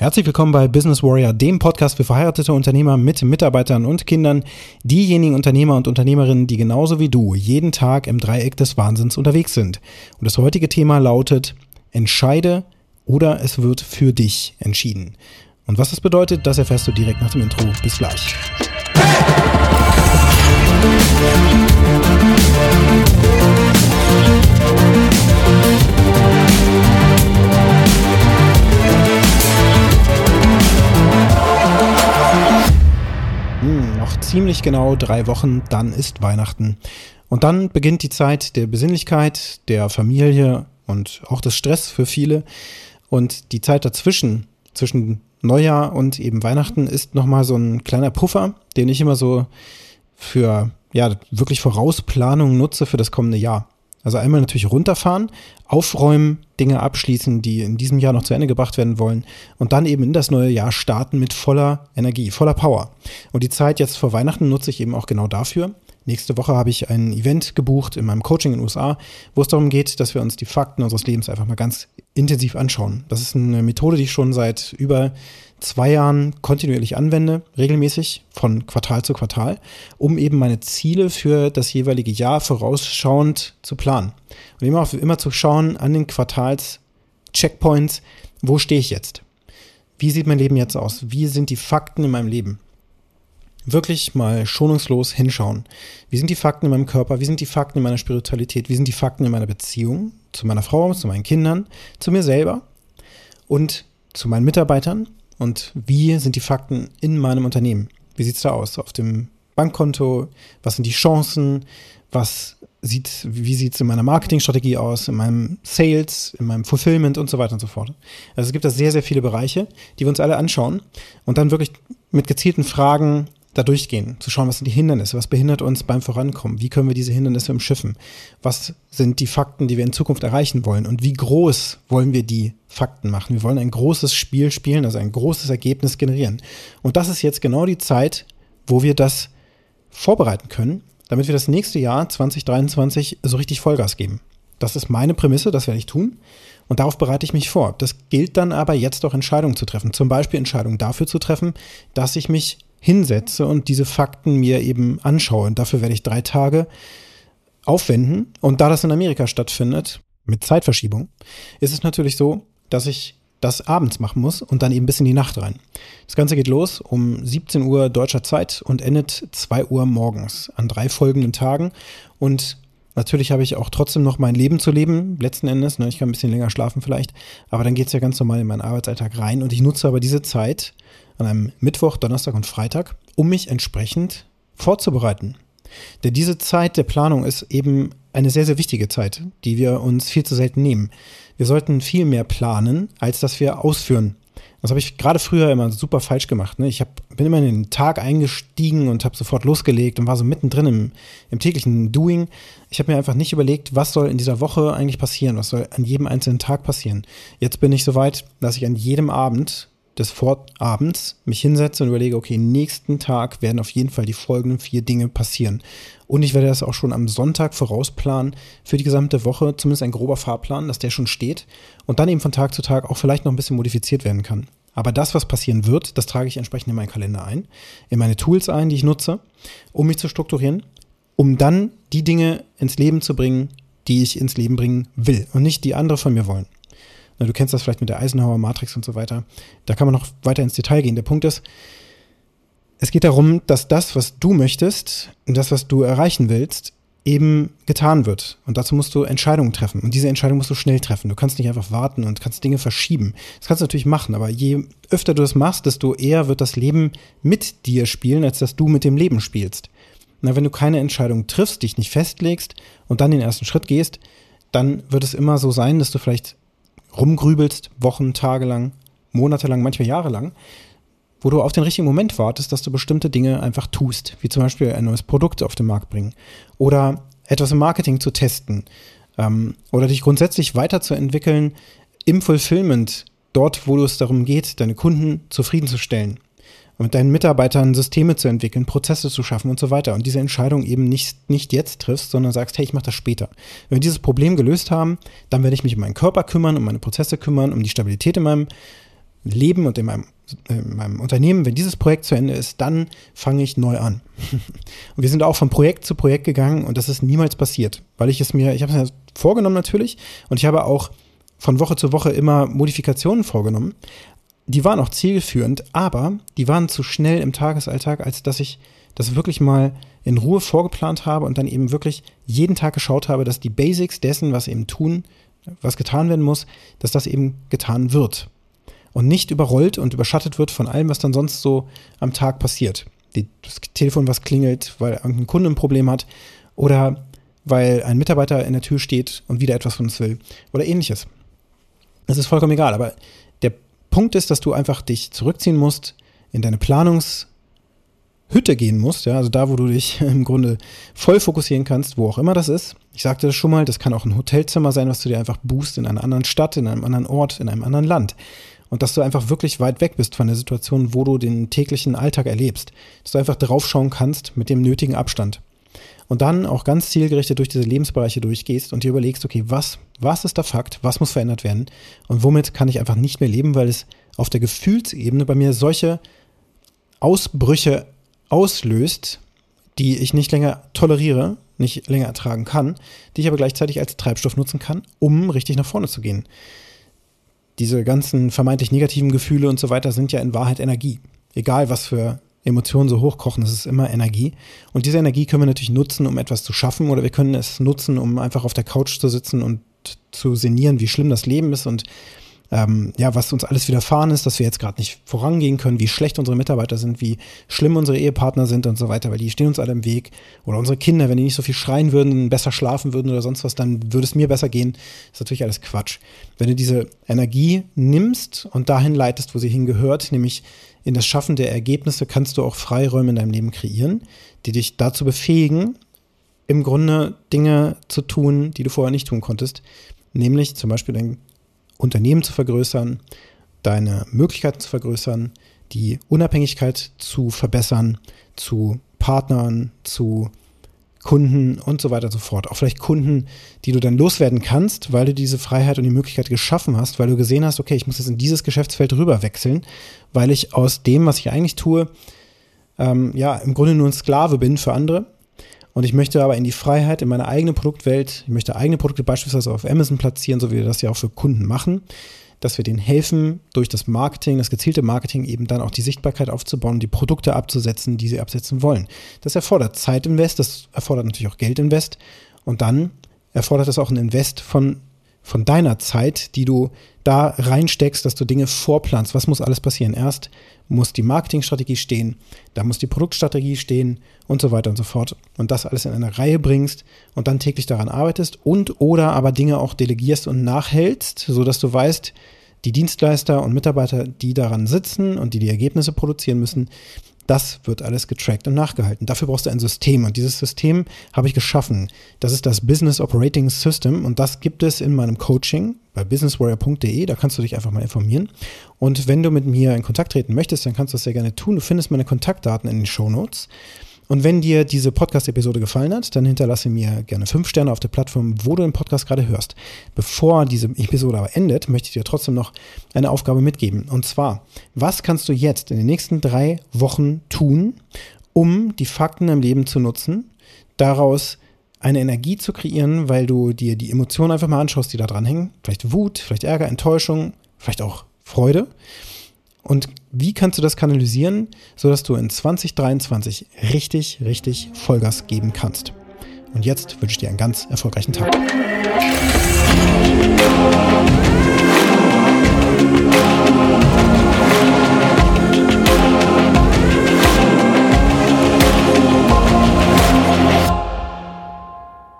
Herzlich willkommen bei Business Warrior, dem Podcast für verheiratete Unternehmer mit Mitarbeitern und Kindern, diejenigen Unternehmer und Unternehmerinnen, die genauso wie du jeden Tag im Dreieck des Wahnsinns unterwegs sind. Und das heutige Thema lautet, entscheide oder es wird für dich entschieden. Und was das bedeutet, das erfährst du direkt nach dem Intro. Bis gleich. Hm, ziemlich genau drei Wochen, dann ist Weihnachten. Und dann beginnt die Zeit der Besinnlichkeit, der Familie und auch des Stress für viele. Und die Zeit dazwischen, zwischen Neujahr und eben Weihnachten, ist nochmal so ein kleiner Puffer, den ich immer so für, ja, wirklich Vorausplanung nutze für das kommende Jahr. Also einmal natürlich runterfahren, aufräumen, Dinge abschließen, die in diesem Jahr noch zu Ende gebracht werden wollen und dann eben in das neue Jahr starten mit voller Energie, voller Power. Und die Zeit jetzt vor Weihnachten nutze ich eben auch genau dafür. Nächste Woche habe ich ein Event gebucht in meinem Coaching in den USA, wo es darum geht, dass wir uns die Fakten unseres Lebens einfach mal ganz intensiv anschauen. Das ist eine Methode, die ich schon seit über zwei Jahren kontinuierlich anwende, regelmäßig von Quartal zu Quartal, um eben meine Ziele für das jeweilige Jahr vorausschauend zu planen. Und immer, immer zu schauen an den Quartals-Checkpoints, wo stehe ich jetzt? Wie sieht mein Leben jetzt aus? Wie sind die Fakten in meinem Leben? Wirklich mal schonungslos hinschauen. Wie sind die Fakten in meinem Körper? Wie sind die Fakten in meiner Spiritualität? Wie sind die Fakten in meiner Beziehung zu meiner Frau, zu meinen Kindern, zu mir selber und zu meinen Mitarbeitern? und wie sind die Fakten in meinem Unternehmen? Wie sieht es da aus? Auf dem Bankkonto? Was sind die Chancen? Was sieht, wie sieht es in meiner Marketingstrategie aus, in meinem Sales, in meinem Fulfillment und so weiter und so fort. Also es gibt da sehr, sehr viele Bereiche, die wir uns alle anschauen und dann wirklich mit gezielten Fragen da durchgehen, zu schauen, was sind die Hindernisse, was behindert uns beim Vorankommen, wie können wir diese Hindernisse umschiffen, was sind die Fakten, die wir in Zukunft erreichen wollen und wie groß wollen wir die Fakten machen. Wir wollen ein großes Spiel spielen, also ein großes Ergebnis generieren. Und das ist jetzt genau die Zeit, wo wir das vorbereiten können, damit wir das nächste Jahr 2023 so richtig Vollgas geben. Das ist meine Prämisse, das werde ich tun. Und darauf bereite ich mich vor. Das gilt dann aber jetzt auch Entscheidungen zu treffen. Zum Beispiel Entscheidungen dafür zu treffen, dass ich mich hinsetze und diese Fakten mir eben anschaue. Und dafür werde ich drei Tage aufwenden. Und da das in Amerika stattfindet, mit Zeitverschiebung, ist es natürlich so, dass ich das abends machen muss und dann eben bis in die Nacht rein. Das Ganze geht los um 17 Uhr deutscher Zeit und endet 2 Uhr morgens an drei folgenden Tagen. Und natürlich habe ich auch trotzdem noch mein Leben zu leben, letzten Endes. Ne? Ich kann ein bisschen länger schlafen vielleicht, aber dann geht es ja ganz normal in meinen Arbeitsalltag rein. Und ich nutze aber diese Zeit, an einem Mittwoch, Donnerstag und Freitag, um mich entsprechend vorzubereiten. Denn diese Zeit der Planung ist eben eine sehr, sehr wichtige Zeit, die wir uns viel zu selten nehmen. Wir sollten viel mehr planen, als dass wir ausführen. Das habe ich gerade früher immer super falsch gemacht. Ne? Ich hab, bin immer in den Tag eingestiegen und habe sofort losgelegt und war so mittendrin im, im täglichen Doing. Ich habe mir einfach nicht überlegt, was soll in dieser Woche eigentlich passieren, was soll an jedem einzelnen Tag passieren. Jetzt bin ich so weit, dass ich an jedem Abend des Vorabends mich hinsetze und überlege, okay, nächsten Tag werden auf jeden Fall die folgenden vier Dinge passieren. Und ich werde das auch schon am Sonntag vorausplanen für die gesamte Woche, zumindest ein grober Fahrplan, dass der schon steht und dann eben von Tag zu Tag auch vielleicht noch ein bisschen modifiziert werden kann. Aber das, was passieren wird, das trage ich entsprechend in meinen Kalender ein, in meine Tools ein, die ich nutze, um mich zu strukturieren, um dann die Dinge ins Leben zu bringen, die ich ins Leben bringen will und nicht die andere von mir wollen. Du kennst das vielleicht mit der Eisenhower Matrix und so weiter. Da kann man noch weiter ins Detail gehen. Der Punkt ist, es geht darum, dass das, was du möchtest und das, was du erreichen willst, eben getan wird. Und dazu musst du Entscheidungen treffen. Und diese Entscheidung musst du schnell treffen. Du kannst nicht einfach warten und kannst Dinge verschieben. Das kannst du natürlich machen, aber je öfter du das machst, desto eher wird das Leben mit dir spielen, als dass du mit dem Leben spielst. Na, wenn du keine Entscheidung triffst, dich nicht festlegst und dann den ersten Schritt gehst, dann wird es immer so sein, dass du vielleicht rumgrübelst, Wochen, Tage lang, Monate lang, manchmal Jahre lang, wo du auf den richtigen Moment wartest, dass du bestimmte Dinge einfach tust, wie zum Beispiel ein neues Produkt auf den Markt bringen oder etwas im Marketing zu testen ähm, oder dich grundsätzlich weiterzuentwickeln im Fulfillment, dort, wo es darum geht, deine Kunden zufriedenzustellen mit deinen Mitarbeitern Systeme zu entwickeln, Prozesse zu schaffen und so weiter. Und diese Entscheidung eben nicht, nicht jetzt triffst, sondern sagst, hey, ich mache das später. Wenn wir dieses Problem gelöst haben, dann werde ich mich um meinen Körper kümmern, um meine Prozesse kümmern, um die Stabilität in meinem Leben und in meinem, in meinem Unternehmen, wenn dieses Projekt zu Ende ist, dann fange ich neu an. und wir sind auch von Projekt zu Projekt gegangen und das ist niemals passiert, weil ich es mir, ich habe es mir vorgenommen natürlich und ich habe auch von Woche zu Woche immer Modifikationen vorgenommen. Die waren auch zielführend, aber die waren zu schnell im Tagesalltag, als dass ich das wirklich mal in Ruhe vorgeplant habe und dann eben wirklich jeden Tag geschaut habe, dass die Basics dessen, was eben tun, was getan werden muss, dass das eben getan wird und nicht überrollt und überschattet wird von allem, was dann sonst so am Tag passiert. Das Telefon, was klingelt, weil irgendein Kunde ein Problem hat oder weil ein Mitarbeiter in der Tür steht und wieder etwas von uns will oder ähnliches. Es ist vollkommen egal, aber Punkt ist, dass du einfach dich zurückziehen musst in deine Planungs- Hütte gehen musst, ja, also da, wo du dich im Grunde voll fokussieren kannst, wo auch immer das ist. Ich sagte das schon mal, das kann auch ein Hotelzimmer sein, was du dir einfach buchst in einer anderen Stadt, in einem anderen Ort, in einem anderen Land. Und dass du einfach wirklich weit weg bist von der Situation, wo du den täglichen Alltag erlebst. Dass du einfach draufschauen kannst mit dem nötigen Abstand. Und dann auch ganz zielgerichtet durch diese Lebensbereiche durchgehst und dir überlegst, okay, was, was ist der Fakt, was muss verändert werden und womit kann ich einfach nicht mehr leben, weil es auf der Gefühlsebene bei mir solche Ausbrüche auslöst, die ich nicht länger toleriere, nicht länger ertragen kann, die ich aber gleichzeitig als Treibstoff nutzen kann, um richtig nach vorne zu gehen. Diese ganzen vermeintlich negativen Gefühle und so weiter sind ja in Wahrheit Energie. Egal, was für Emotionen so hochkochen, es ist immer Energie. Und diese Energie können wir natürlich nutzen, um etwas zu schaffen, oder wir können es nutzen, um einfach auf der Couch zu sitzen und zu sinnieren, wie schlimm das Leben ist und ähm, ja, was uns alles widerfahren ist, dass wir jetzt gerade nicht vorangehen können, wie schlecht unsere Mitarbeiter sind, wie schlimm unsere Ehepartner sind und so weiter, weil die stehen uns alle im Weg. Oder unsere Kinder, wenn die nicht so viel schreien würden, besser schlafen würden oder sonst was, dann würde es mir besser gehen. Das ist natürlich alles Quatsch. Wenn du diese Energie nimmst und dahin leitest, wo sie hingehört, nämlich in das Schaffen der Ergebnisse, kannst du auch Freiräume in deinem Leben kreieren, die dich dazu befähigen, im Grunde Dinge zu tun, die du vorher nicht tun konntest. Nämlich zum Beispiel dein Unternehmen zu vergrößern, deine Möglichkeiten zu vergrößern, die Unabhängigkeit zu verbessern, zu Partnern, zu Kunden und so weiter und so fort. Auch vielleicht Kunden, die du dann loswerden kannst, weil du diese Freiheit und die Möglichkeit geschaffen hast, weil du gesehen hast, okay, ich muss jetzt in dieses Geschäftsfeld rüber wechseln, weil ich aus dem, was ich eigentlich tue, ähm, ja, im Grunde nur ein Sklave bin für andere und ich möchte aber in die Freiheit, in meine eigene Produktwelt, ich möchte eigene Produkte beispielsweise auf Amazon platzieren, so wie wir das ja auch für Kunden machen, dass wir denen helfen, durch das Marketing, das gezielte Marketing eben dann auch die Sichtbarkeit aufzubauen, die Produkte abzusetzen, die sie absetzen wollen. Das erfordert Zeitinvest, das erfordert natürlich auch Geldinvest und dann erfordert das auch ein Invest von von deiner Zeit, die du da reinsteckst, dass du Dinge vorplanst. Was muss alles passieren? Erst muss die Marketingstrategie stehen, dann muss die Produktstrategie stehen und so weiter und so fort. Und das alles in eine Reihe bringst und dann täglich daran arbeitest und oder aber Dinge auch delegierst und nachhältst, sodass du weißt, die Dienstleister und Mitarbeiter, die daran sitzen und die die Ergebnisse produzieren müssen, das wird alles getrackt und nachgehalten. Dafür brauchst du ein System und dieses System habe ich geschaffen. Das ist das Business Operating System und das gibt es in meinem Coaching bei businesswarrior.de. Da kannst du dich einfach mal informieren. Und wenn du mit mir in Kontakt treten möchtest, dann kannst du das sehr gerne tun. Du findest meine Kontaktdaten in den Show Notes. Und wenn dir diese Podcast-Episode gefallen hat, dann hinterlasse mir gerne fünf Sterne auf der Plattform, wo du den Podcast gerade hörst. Bevor diese Episode aber endet, möchte ich dir trotzdem noch eine Aufgabe mitgeben. Und zwar, was kannst du jetzt in den nächsten drei Wochen tun, um die Fakten im Leben zu nutzen, daraus eine Energie zu kreieren, weil du dir die Emotionen einfach mal anschaust, die da dran hängen. Vielleicht Wut, vielleicht Ärger, Enttäuschung, vielleicht auch Freude. Und wie kannst du das kanalisieren, sodass du in 2023 richtig, richtig Vollgas geben kannst? Und jetzt wünsche ich dir einen ganz erfolgreichen Tag.